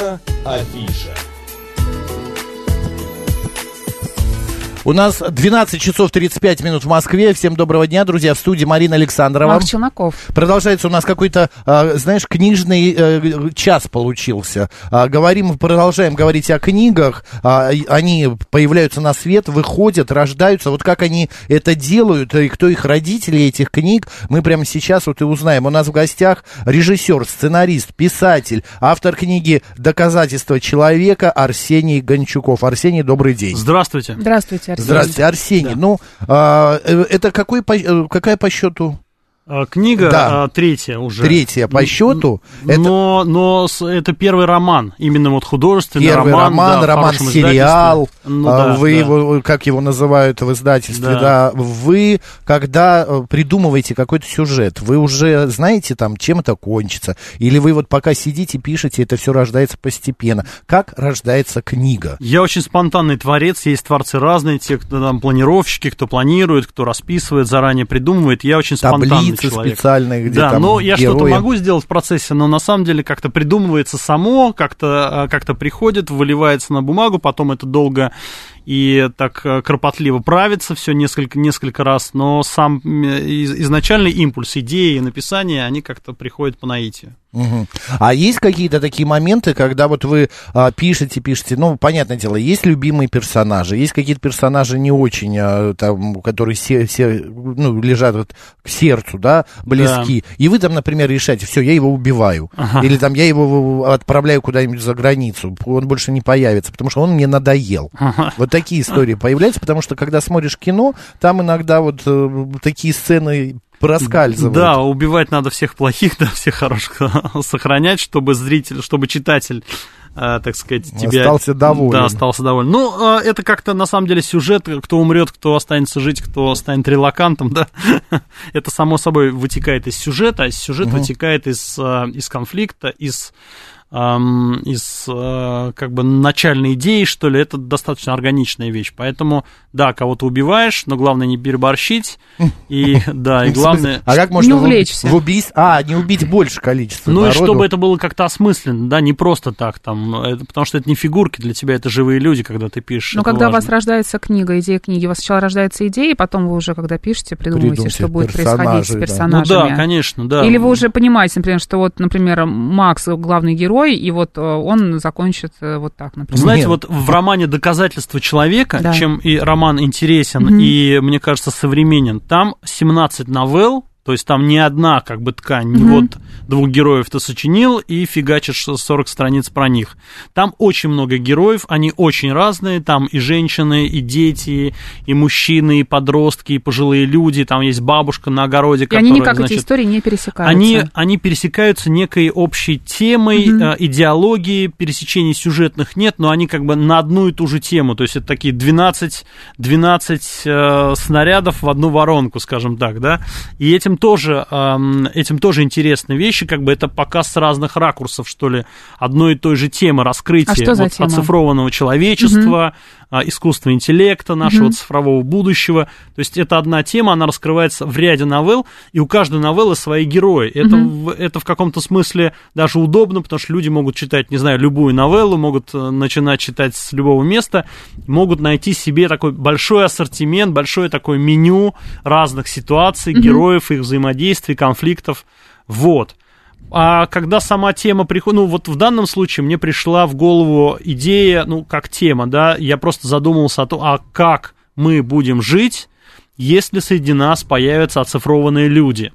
Наша афиша. У нас 12 часов 35 минут в Москве. Всем доброго дня, друзья. В студии Марина Александрова. Марк Челноков. Продолжается у нас какой-то, а, знаешь, книжный э, час получился. А, говорим, продолжаем говорить о книгах. А, Они появляются на свет, выходят, рождаются. Вот как они это делают, и кто их родители этих книг, мы прямо сейчас вот и узнаем. У нас в гостях режиссер, сценарист, писатель, автор книги «Доказательства человека» Арсений Гончуков. Арсений, добрый день. Здравствуйте. Здравствуйте, Арсений. Здравствуйте, Арсений. Ну, а, э, это какой, по- э, какая по счету? А, Книга Да. а, третья уже. Третья по счету. Это Но, но с- это первый роман, именно вот художественный первый роман. роман, да, роман сериал. Ну А, да, вы да. его, как его называют в издательстве, да. Да. Вы, когда э, придумываете какой-то сюжет, вы уже знаете там, чем это кончится? Или вы вот пока сидите, пишете, это все рождается постепенно? Как рождается книга? Я очень спонтанный творец, есть творцы разные, те, кто там планировщики, кто планирует, кто расписывает, заранее придумывает. Я очень спонтанный Таблицы человек. специальные, где да, там но я что-то герои. могу сделать в процессе, но на самом деле как-то придумывается само, как-то как приходит, выливается на бумагу, потом это долго и так э, кропотливо правится все несколько, несколько раз, но сам изначальный импульс, идеи, написания, они как-то приходят по наитию. Мгм. А есть какие-то такие моменты, когда вот вы а, пишете, пишете, ну, понятное дело, есть любимые персонажи, есть какие-то персонажи не очень, а, там, которые се- се- ну, лежат вот к сердцу, да, близки, и вы там, например, решаете, все, я его убиваю, Ага. или там я его отправляю куда-нибудь за границу, он больше не появится, потому что он мне надоел. Вот такие истории появляются, потому что, когда смотришь кино, там иногда вот э, такие сцены проскальзывают. Да, убивать надо всех плохих, да, всех хороших сохранять, чтобы зритель, чтобы читатель э, так сказать, тебя... Остался доволен. Да, остался доволен. Ну, э, это как-то, на самом деле, сюжет, кто умрет, кто останется жить, кто станет релакантом, да, это, само собой, вытекает из сюжета, а сюжет вытекает из, э, из конфликта, из из э, как бы начальной идеи, что ли, это достаточно органичная вещь. Поэтому, да, кого-то убиваешь, но главное не переборщить. И да, и главное. А как можно Не увлечься. в убийстве... А, не убить больше количества Ну и народу. чтобы это было как-то осмысленно, да, не просто так там, это, потому что это не фигурки, для тебя это живые люди, когда ты пишешь. Но это когда у вас важно. рождается книга, идея книги, у вас сначала рождается идея, и потом вы уже, когда пишете, придумываете, Придумайте что будет происходить с персонажей, да. Ну персонажами. да, конечно, да. Или вы уже понимаете, например, что вот, например, Макс главный герой, и вот э, он закончит э, вот так, например. Знаете, Нет. вот в романе «Доказательство человека», Да. чем и роман интересен Мгм. и, мне кажется, современен, там 17 новелл, то есть там не одна как бы ткань, Мгм. вот двух героев ты сочинил и фигачишь 40 страниц про них. Там очень много героев, они очень разные, там и женщины, и дети, и мужчины, и подростки, и пожилые люди, там есть бабушка на огороде, И которая, они никак, значит, эти истории, не пересекаются. они, они пересекаются некой общей темой, э, идеологии, пересечений сюжетных нет, но они как бы на одну и ту же тему. То есть это такие 12, 12 э, снарядов в одну воронку, скажем так, да. И этим тоже, эм, этим тоже интересны вещи, как бы это показ с разных ракурсов, что ли, одной и той же темы, раскрытия А что за вот тема? оцифрованного человечества, а, искусства интеллекта, нашего Мгм. цифрового будущего. То есть это одна тема, она раскрывается в ряде новелл, и у каждой новеллы свои герои. Это, в, это в каком-то смысле даже удобно, потому что люди могут читать, не знаю, любую новеллу, могут э, начинать читать с любого места, могут найти себе такой большой ассортимент, большое такое меню разных ситуаций, Мгм. героев, их взаимодействий, конфликтов. Вот. А когда сама тема приходит, ну вот в данном случае мне пришла в голову идея, ну как тема, да, я просто задумался о том, а как мы будем жить, если среди нас появятся оцифрованные люди.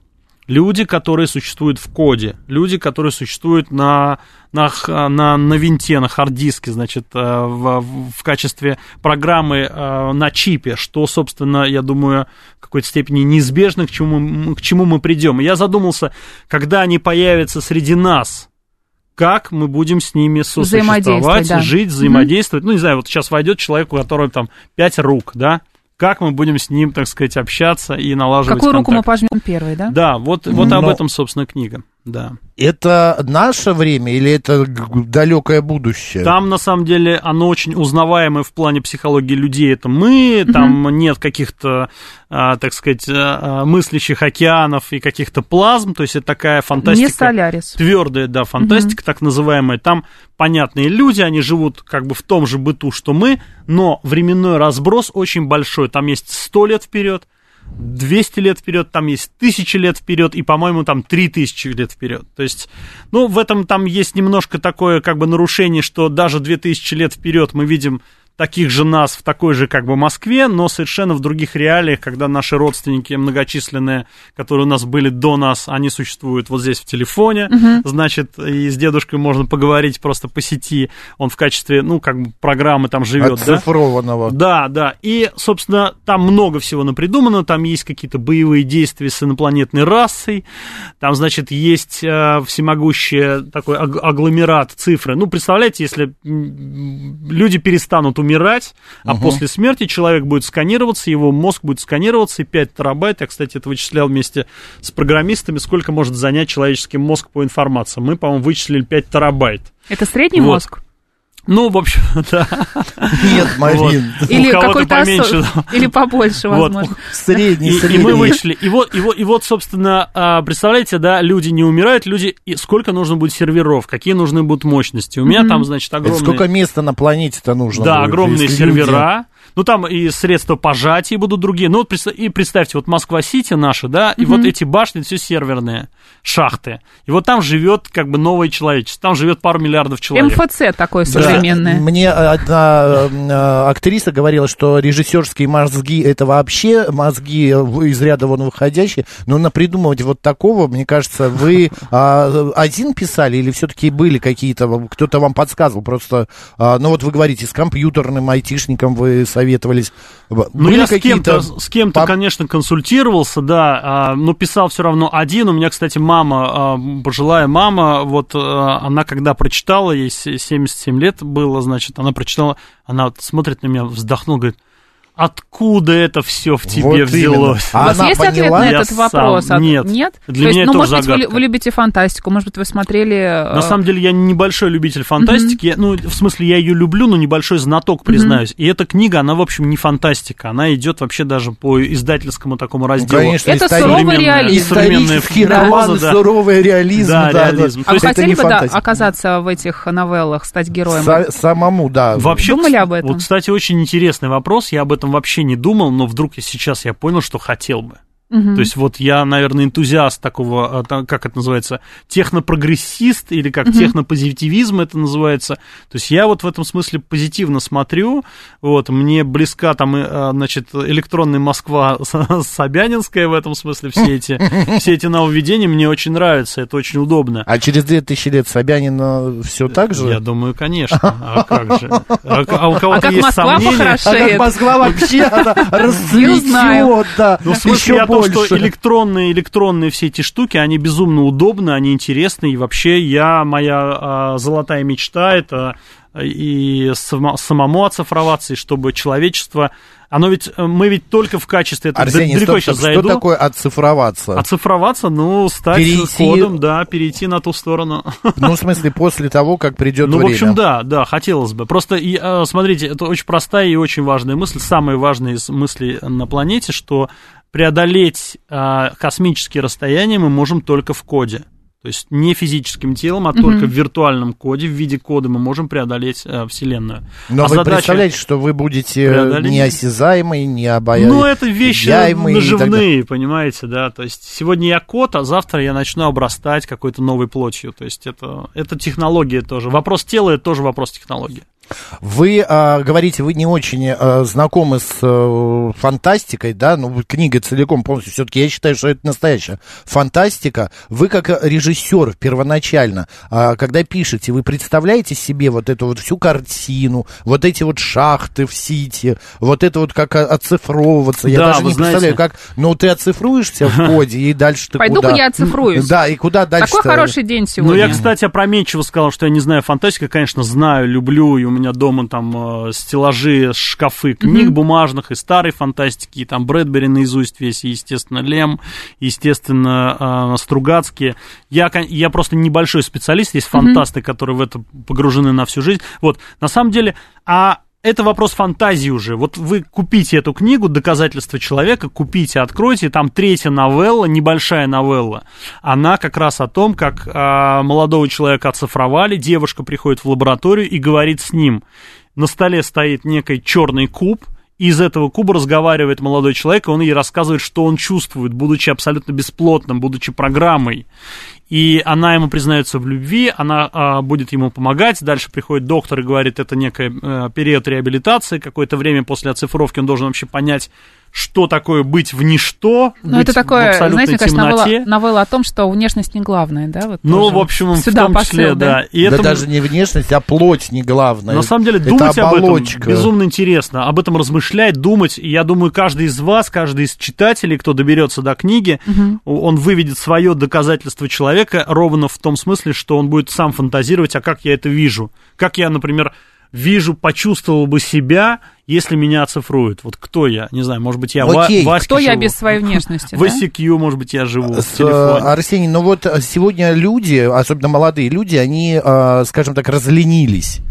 Люди, которые существуют в коде, люди, которые существуют на, на, на, на винте, на хард-диске, значит, э, в, в качестве программы э, на чипе, что, собственно, я думаю, какой-то степени неизбежно, к чему, мы- к чему мы придем. И я задумался, когда они появятся среди нас, как мы будем с ними сосуществовать, Взаимодействовать, да. жить, взаимодействовать. Ну, не знаю, вот сейчас войдет человек, у которого там пять рук, да, как мы будем с ним, так сказать, общаться и налаживать Какую руку мы контакт. пожмем первой, да? Да, вот, вот об Но- этом, собственно, книга. Да. Это наше время или это далекое будущее? Там, на самом деле, оно очень узнаваемое в плане психологии людей. Это мы, там нет каких-то, а, так сказать, а, а, мыслящих океанов и каких-то плазм. То есть это такая Не фантастика. Солярис. Твердая, да, фантастика, так называемая. Там понятные люди, они живут как бы в том же быту, что мы, но временной разброс очень большой. Там есть 100 лет вперед, 200 лет вперед, там есть 1000 лет вперед, и, по-моему, там 3000 лет вперед. То есть, ну, в этом там есть немножко такое, как бы, нарушение, что даже 2000 лет вперед мы видим таких же нас в такой же как бы Москве, но совершенно в других реалиях, когда наши родственники многочисленные, которые у нас были до нас, они существуют вот здесь в телефоне, значит, и с дедушкой можно поговорить просто по сети, он в качестве, ну, как бы программы там живет, да? Оцифрованного. Да, да. И, собственно, там много всего напридумано. Там есть какие-то боевые действия с инопланетной расой. Там, значит, есть э, всемогущий такой аг- агломерат цифры. Ну, представляете, если люди перестанут умирать, а после смерти человек будет сканироваться, его мозг будет сканироваться, и 5 терабайт, я, кстати, это вычислял вместе с программистами, сколько может занять человеческий мозг по информации. Мы, по-моему, вычислили 5 терабайт. Это средний Вот. мозг? Ну, в общем, да. Нет, Марин. У Или кого-то какой-то поменьше, осо- да. Или побольше, Вот. возможно. Средний, И, и средний. мы вышли. И вот, и вот, и вот, собственно, а, представляете, да, люди не умирают, люди, и сколько нужно будет серверов, какие нужны будут мощности. У меня там, значит, Это огромные... Сколько места на планете-то нужно Да, будет, огромные если люди- сервера. Ну, там и средства пожатия будут другие. Ну, вот и представьте, вот Москва-Сити наша, да, и вот эти башни, все серверные шахты. И вот там живет как бы новое человечество. Там живет пару миллиардов человек. МФЦ такое Да. современное. Мне одна э, актриса говорила, что режиссерские мозги это вообще мозги из ряда вон выходящие. Но на придумывать вот такого, мне кажется, вы а, один писали или все-таки были какие-то, кто-то вам подсказывал? Просто, а, ну вот вы говорите, с компьютерным айтишником вы советовались. Ну, были я с кем-то, с кем-то, пап- конечно, консультировался, да, а, но писал все равно один. У меня, кстати, мама, а, пожилая мама, вот а, она когда прочитала, ей се- 77 лет было, значит, она прочитала, она вот смотрит на меня, вздохнула, говорит, откуда это все в тебе Вот именно. взялось? А У вас есть ответ на Я этот вопрос? сам- нет. Нет? Для То меня есть, это ну, тоже может быть, вы, загадка. вы любите фантастику, может быть, вы смотрели... На э, самом деле я небольшой любитель фантастики, Я- ну, в смысле, я ее люблю, но небольшой знаток, признаюсь. И эта книга, она, в общем, не фантастика, она идет вообще даже по издательскому такому разделу. Конечно, Это суровый современная- реализм. Исторический проза, роман, да. суровый реализм. Да, да, реализм. А То вы есть это хотели бы да, оказаться в этих новеллах, стать героем? Са- самому, да. Вообще, Думали об этом? Вот, кстати, очень интересный вопрос. Я об этом вообще не думал, но вдруг сейчас я понял, что хотел бы. То есть вот я, наверное, энтузиаст такого, а, как это называется, технопрогрессист или как технопозитивизм это называется. То есть я вот в этом смысле позитивно смотрю. Вот, мне близка там, а, значит, электронная Москва Собянинская в этом смысле. Все эти, все эти нововведения мне очень нравятся, это очень удобно. А через 2000 лет Собянин все так же? Я думаю, конечно. А как же? А, а у кого-то как есть Москва сомнения? А как? Москва вообще она Не знаю. расцветет, да, Ну, в смысле, еще я. Что электронные, электронные все эти штуки, они безумно удобны, они интересны, и вообще я, моя а, золотая мечта, это и само- самому оцифроваться, и чтобы человечество, оно ведь, э, мы ведь только в качестве, это Арсений, далеко стоп, сейчас стоп, зайду, что такое оцифроваться? оцифроваться, ну, стать Перейти- кодом, да, перейти на ту сторону. Ну, в смысле, после того, как придет Ну, в время. общем, да, да, хотелось бы. Просто, э, смотрите, это очень простая и очень важная мысль, самая важная из мыслей на планете, что преодолеть э, космические расстояния мы можем только в коде. То есть не физическим телом, а только в виртуальном коде, в виде кода мы можем преодолеть э, Вселенную. Но А вы задача- представляете, что вы будете преодоления- неосязаемый, необаятельный. Ну, это вещи обаяемый наживные, понимаете, да. То есть сегодня я кот, а завтра я начну обрастать какой-то новой плотью. То есть это, это технология тоже. Вопрос тела это тоже вопрос технологии. Вы а, говорите, вы не очень а, знакомы с э, фантастикой, да, ну, книга целиком полностью, все-таки я считаю, что это настоящая фантастика. Вы как режиссер первоначально, а, когда пишете, вы представляете себе вот эту вот всю картину, вот эти вот шахты в Сити, вот это вот как о- оцифровываться, я Да, даже не знаете- представляю, как, ну, ты оцифруешься в коде, и дальше ты Пойду-ка я оцифруюсь. Да, и куда дальше Такой хороший день Ну, сегодня. я, кстати, опрометчиво сказал, что я не знаю фантастику. Конечно, знаю, люблю, и у меня дома там э, стеллажи, шкафы книг mm-hmm. бумажных и старой фантастики, и там Брэдбери наизусть весь, и, естественно, Лем, естественно, э, Стругацкие. Я, я просто небольшой специалист, есть фантасты, mm-hmm. которые в это погружены на всю жизнь. Вот, на самом деле, а это вопрос фантазии уже. Вот вы купите эту книгу «Доказательства человека», купите, откройте, там третья новелла, небольшая новелла. Она как раз о том, как а, молодого человека оцифровали, девушка приходит в лабораторию и говорит с ним. На столе стоит некий черный куб, из этого куба разговаривает молодой человек, и он ей рассказывает, что он чувствует, будучи абсолютно бесплотным, будучи программой и она ему признается в любви, она а, будет ему помогать, дальше приходит доктор и говорит, это некий а, период реабилитации, какое-то время после оцифровки он должен вообще понять, что такое быть в ничто, ну, это такое, в знаете, мне кажется, новелла, новелла о том, что внешность не главная, да? Вот ну, в общем, в том посыл, числе, да. да. И да это... даже не внешность, а плоть не главная. На самом деле, думать об этом безумно интересно, об этом размышлять, думать. И я думаю, каждый из вас, каждый из читателей, кто доберется до книги, угу. он выведет свое доказательство человека ровно в том смысле, что он будет сам фантазировать, а как я это вижу. Как я, например, вижу, почувствовал бы себя, если меня оцифруют. Вот кто я? Не знаю, может быть, я Окей. Ва- Кто живу. я без своей внешности? В ICQ, может быть, я живу С, в телефоне. Арсений, ну вот сегодня люди, особенно молодые люди, они, а, скажем так, разленились.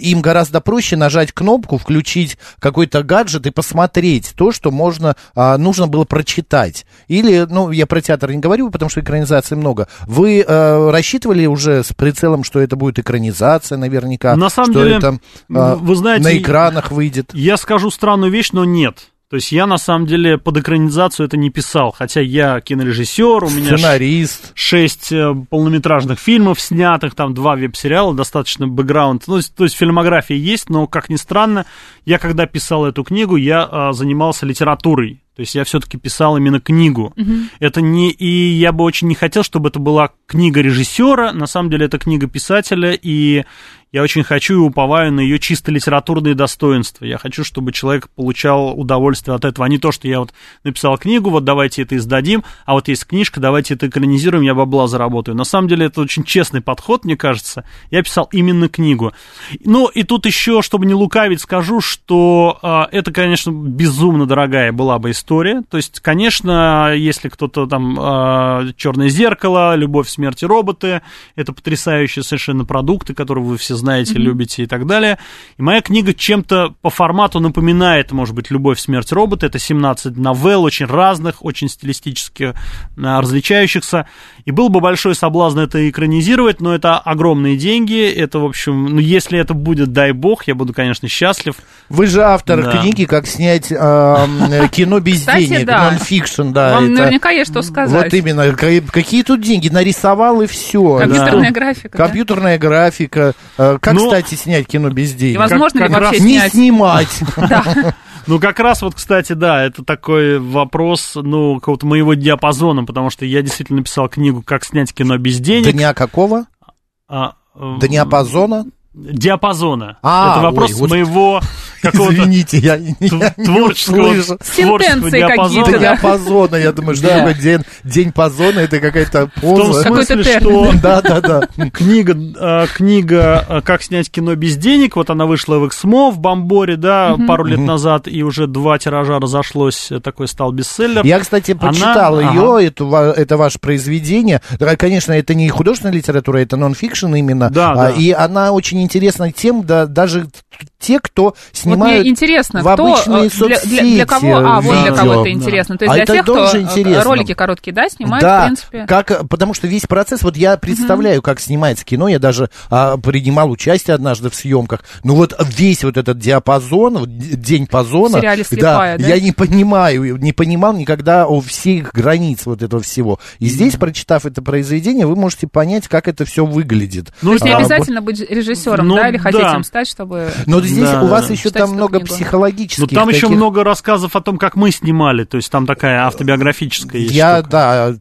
Им гораздо проще нажать кнопку, включить какой-то гаджет и посмотреть то, что можно, нужно было прочитать. Или, ну, я про театр не говорю, потому что экранизаций много. Вы рассчитывали уже с прицелом, что это будет экранизация наверняка? На самом что деле, это вы знаете, на экранах выйдет? Я скажу странную вещь, но нет. То есть я на самом деле под экранизацию это не писал, хотя я кинорежиссер, у меня сценарист, шесть э, полнометражных фильмов снятых, там два веб-сериала, достаточно бэкграунд, ну, то есть фильмография есть, но как ни странно, я когда писал эту книгу, я а, занимался литературой, то есть я все-таки писал именно книгу. Угу. Это не и я бы очень не хотел, чтобы это была книга режиссера. На самом деле это книга писателя, и я очень хочу и уповаю на ее чисто литературные достоинства. Я хочу, чтобы человек получал удовольствие от этого, а не то, что я вот написал книгу, вот давайте это издадим, а вот есть книжка, давайте это экранизируем, я бабла заработаю. На самом деле это очень честный подход, мне кажется. Я писал именно книгу. Ну и тут еще, чтобы не лукавить, скажу, что э, это, конечно, безумно дорогая была бы история. То есть, конечно, если кто-то там э, Черное зеркало, Любовь, смерть и роботы, это потрясающие совершенно продукты, которые вы все знаете, mm-hmm. любите и так далее. И моя книга чем-то по формату напоминает, может быть, «Любовь, смерть, робота». Это 17 новелл, очень разных, очень стилистически а, различающихся. И был бы большой соблазн это экранизировать, но это огромные деньги. Это, в общем, ну, если это будет, дай бог, я буду, конечно, счастлив. Вы же автор да. книги «Как снять э, кино без Кстати, денег», да. нон-фикшн. Да, Вам это... наверняка есть что сказать. Вот именно. Какие тут деньги? Нарисовал и все. Компьютерная да. графика. Компьютерная да? графика. Э, как, Но... кстати, снять кино без денег? И возможно как, ли вообще раз... снять? Не снимать. Ну, как раз вот, кстати, да, это такой вопрос, ну, какого-то моего диапазона, потому что я действительно написал книгу «Как снять кино без денег». Дня какого? А, Диапазона? Диапазона. А, это вопрос ой, моего какого-то Извините, я, я творческого, творческого диапазона. диапазона. Я думаю, что такое день, день позона, это какая-то поза. В том смысле, что да, да, да. книга, а, книга а, «Как снять кино без денег», вот она вышла в Эксмо, в Бомборе, да, пару лет назад, и уже два тиража разошлось, такой стал бестселлер. Я, кстати, почитал ее, это ваше произведение. Конечно, это не художественная литература, это нон-фикшн именно. Да, да. И она очень интересна тем, да, даже те, кто снимают вот мне интересно, в кто, обычные соцсети. Для, для, для кого? А, вот для кого это интересно. То есть а для тех, кто интересно. ролики короткие, да, снимают, да, в принципе. Как, потому что весь процесс, вот я представляю, угу. как снимается кино, я даже а, принимал участие однажды в съемках. Ну вот весь вот этот диапазон, вот, день позона. В сериале «Слепая», да, да? Я не понимаю, не понимал никогда о всех границ вот этого всего. И здесь, прочитав это произведение, вы можете понять, как это все выглядит. Ну, То есть не а, обязательно быть режиссером, ну, да, или да. хотите им стать, чтобы... Но здесь да, у вас еще там много книгу. психологических. Ну там таких... еще много рассказов о том, как мы снимали, то есть там такая автобиографическая есть Я, штука.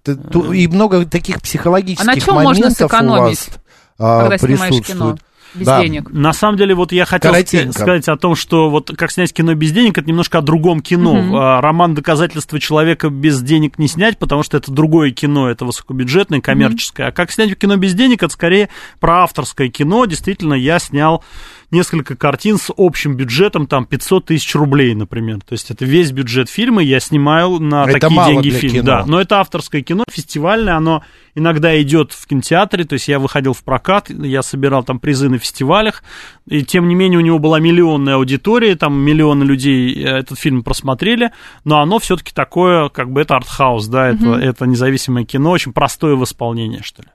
да, и много таких психологических моментов. А на чем можно сэкономить, а, когда снимаешь кино? без да. денег. На самом деле, вот я хотел Коротенько. сказать о том, что вот как снять кино без денег, это немножко о другом кино. Угу. Роман «Доказательства человека без денег не снять», потому что это другое кино, это высокобюджетное, коммерческое. Угу. А как снять кино без денег, это скорее про авторское кино. Действительно, я снял несколько картин с общим бюджетом, там, 500 тысяч рублей, например. То есть это весь бюджет фильма, я снимаю на Это такие мало деньги для фильм. кино. Да, но это авторское кино, фестивальное, оно иногда идет в кинотеатре, то есть я выходил в прокат, я собирал там призы на фестивалях, и тем не менее у него была миллионная аудитория, там миллионы людей э, этот фильм просмотрели, но оно все-таки такое, как бы это артхаус, да, это, это независимое кино, очень простое в исполнении, что ли.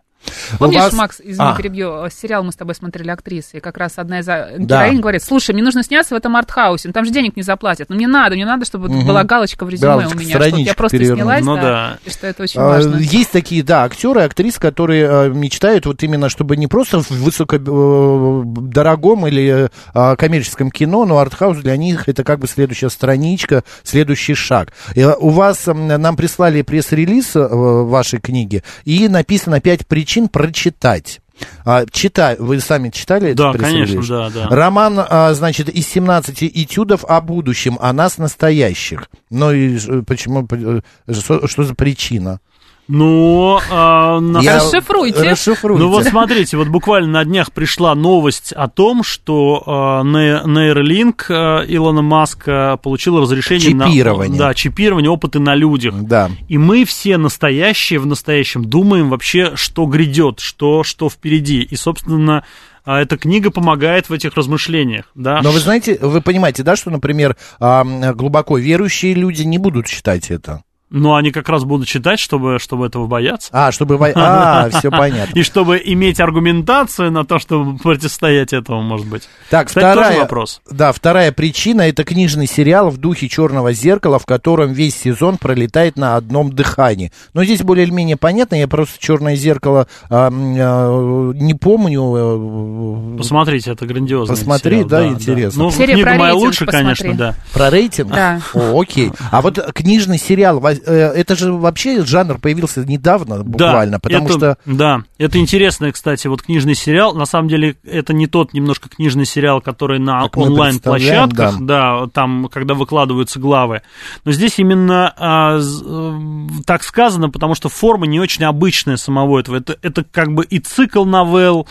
Помнишь, вас- Макс, извини, А. перебью, э, сериал мы с тобой смотрели актрисы, и как раз одна из Да. героинь говорит, слушай, мне нужно сняться в этом артхаусе, ну, там же денег не заплатят, ну мне надо, мне надо, чтобы Мгм. была галочка в резюме Галочка, у меня, что вот я просто перевернуть. снялась, Ну да, да. и что это очень А, важно. Есть такие, да, актеры, актрисы, которые э, мечтают вот именно, чтобы не просто в высокодорогом или э, коммерческом кино, но артхаус для них это как бы следующая страничка, следующий шаг. И, э, у вас нам прислали пресс-релиз э, вашей книги, и написано пять причин прочитать. А, читай, вы сами читали Да, этот конечно, да, да. Роман, а, значит, из 17 этюдов о будущем, о нас настоящих. Ну и ж- почему, э, что за причина? Ну, а, на Я- Расшифруйте. Расшифруйте. Ну вот смотрите, вот буквально на днях пришла новость о том, что э, Ней- Neuralink э, Илона Маска получил разрешение Чипирование. на да, чипирование, опыты на людях. Да. И мы все настоящие в настоящем думаем вообще, что грядет, что, что впереди. И, собственно, а, эта книга помогает в этих размышлениях. Да? Но вы знаете, вы понимаете, да, что, например, а, глубоко верующие люди не будут читать это. Но они как раз будут читать, чтобы, чтобы этого бояться. А, чтобы... во- А, все понятно. И чтобы иметь аргументацию на то, чтобы противостоять этому, может быть. Так, Кстати, вторая, тоже вопрос. Да, вторая причина это книжный сериал в духе черного зеркала, в котором весь сезон пролетает на одном дыхании. Но здесь более-менее понятно, я просто черное зеркало а, а, не помню. э, Посмотрите, это грандиозно. Посмотри, да, интересно. Ну, Серия книга про моя рейтинг лучше, посмотри. конечно, да. Про рейтинг? Да. О, окей. А вот книжный сериал, э, это же вообще жанр появился недавно, буквально, да, потому это, что... Да, это интересный, кстати, вот книжный сериал. На самом деле, это не тот немножко книжный сериал, который на онлайн-площадках, представляем, да. там, когда выкладываются главы. Но здесь именно а, э, так сказано, потому что форма не очень обычная самого этого. Это, это как бы и цикл новелл,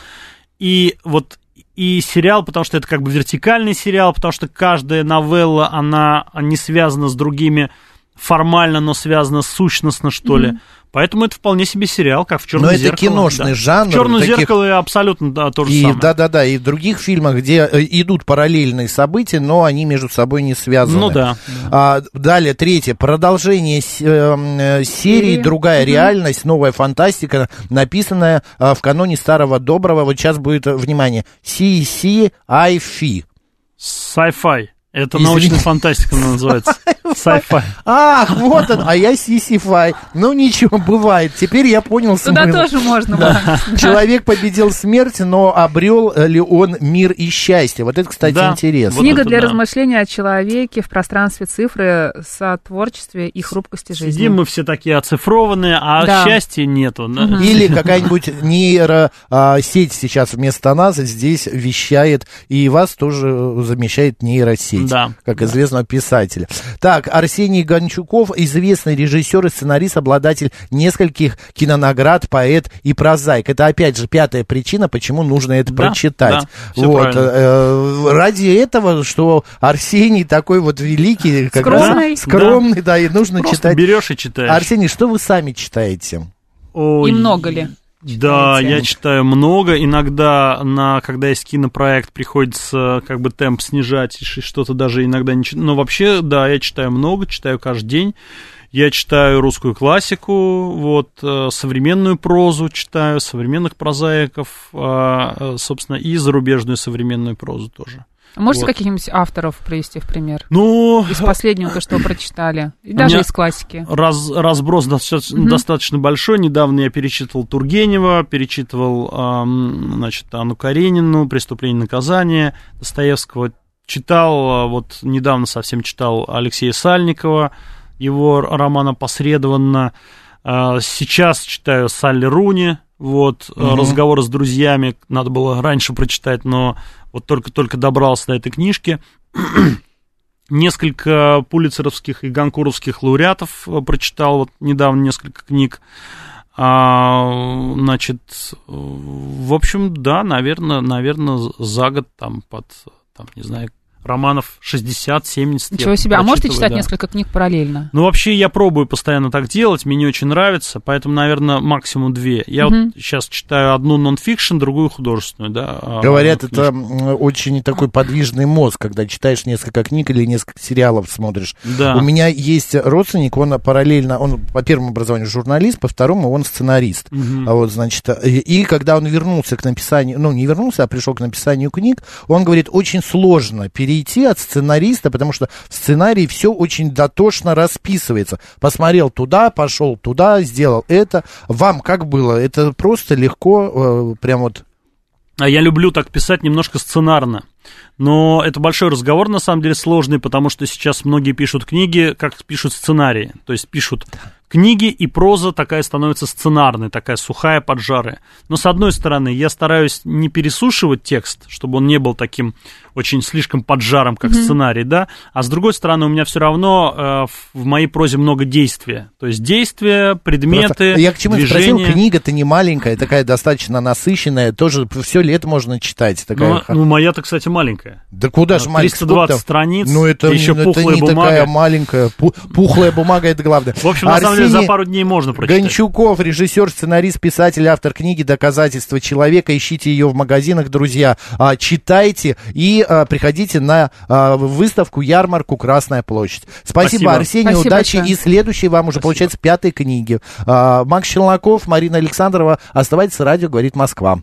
и вот и сериал, потому что это как бы вертикальный сериал, потому что каждая новелла, она не связана с другими формально, но связана сущностно, что ли. Поэтому это вполне себе сериал, как в черном Но это зеркало. киношный да. жанр В черном таких- зеркале абсолютно да, то же И самое. да-да-да, и в других фильмах, где э, идут параллельные события, но они между собой не связаны. Ну да. А, далее, третье, продолжение с- э, э, серии, Серии. другая реальность, новая фантастика, написанная а, в каноне старого доброго. Вот сейчас будет, э, внимание, CCIFI. Sci-fi. Это научная фантастика называется. Sci-fi. Ах, вот он, а я CCFI. Ну ничего, бывает. Теперь я понял Туда смысл. тоже можно. Человек победил смерть, но обрел э, ли он мир и счастье? Вот это, кстати, Да. интересно. Книга для да. размышления о человеке в пространстве цифры, сотворчестве и хрупкости жизни. Сидим мы все такие оцифрованные, а Да. счастья нету. Или какая-нибудь нейросеть сейчас вместо нас здесь вещает, и вас тоже э, замещает нейросеть, Да. как известного писателя. Так, Арсений Гончуков, известный режиссер и сценарист, обладатель нескольких кинонаград, поэт и прозаик. Это, опять же, пятая причина, почему нужно это Да, прочитать. да, вот, правильно. э, ради этого, что Арсений такой вот великий, как раз Скромный. скромный, да, и нужно Просто читать. берешь и читаешь. Арсений, что вы сами читаете? Ой, И много ли? Да, читаете? я читаю много. Иногда, на, когда есть кинопроект, приходится как бы темп снижать, и что-то даже иногда не читаю. Но вообще, да, я читаю много, читаю каждый день. Я читаю русскую классику, вот, э, современную прозу читаю, современных прозаиков, а, э, собственно, и зарубежную современную прозу тоже. Можете Вот. каких-нибудь авторов привести в пример? Ну, Из последнего, то, что вы прочитали. И даже из классики. раз, разброс достаточно, Мгм. достаточно большой. Недавно я перечитывал Тургенева, перечитывал значит, Анну Каренину, «Преступление и наказание» Достоевского. Читал, а, вот недавно совсем читал Алексея Сальникова, его роман «Опосредованно». А, Сейчас читаю Салли Руни, вот, Мгм. «Разговоры с друзьями». Надо было раньше прочитать, но вот только-только добрался до этой книжки. Несколько пулицеровских и ганкуровских лауреатов э, прочитал, вот недавно несколько книг. А, значит, в общем, да, наверное, наверное, за год там под, там, не знаю, романов 60-70. Ничего себе. А можете читать да. несколько книг параллельно? Ну, вообще, я пробую постоянно так делать, мне не очень нравится, поэтому, наверное, максимум две. Я угу. вот сейчас читаю одну нон-фикшн, другую художественную, да. А, Говорят, это очень такой подвижный мозг, когда читаешь несколько книг или несколько сериалов смотришь. Да. У меня есть родственник, он параллельно, он по первому образованию журналист, по второму он сценарист. Угу. Вот, значит, и, и когда он вернулся к написанию, ну, не вернулся, а пришел к написанию книг, он говорит, очень сложно перейти перейти от сценариста, потому что в сценарии все очень дотошно расписывается. Посмотрел туда, пошел туда, сделал это. Вам как было? Это просто легко, э, прям вот... А я люблю так писать немножко сценарно. Но это большой разговор, на самом деле, сложный, потому что сейчас многие пишут книги, как пишут сценарии. То есть пишут книги и проза такая становится сценарной, такая сухая, поджарая. Но с одной стороны, я стараюсь не пересушивать текст, чтобы он не был таким очень слишком поджаром, как mm-hmm. сценарий, да, а с другой стороны, у меня все равно э, в моей прозе много действия. То есть действия, предметы, Просто Я к чему движения. спросил, книга-то не маленькая, такая достаточно насыщенная, тоже все лето можно читать. Такая... Ну, ну моя-то, кстати, маленькая. Да куда же маленькая? 320 страниц, ну, это, еще это пухлая не бумага. такая маленькая, пухлая бумага, это главное. В общем, на самом деле, за пару дней можно прочитать. Гончуков, режиссер, сценарист, писатель, автор книги «Доказательства человека». Ищите ее в магазинах, друзья. А, читайте и а, приходите на а, выставку, ярмарку «Красная площадь». Спасибо, Спасибо. Арсений, Спасибо удачи. Большое. И следующий вам уже, Спасибо. получается, пятой книги. А, Макс Челноков, Марина Александрова. Оставайтесь, радио «Говорит Москва».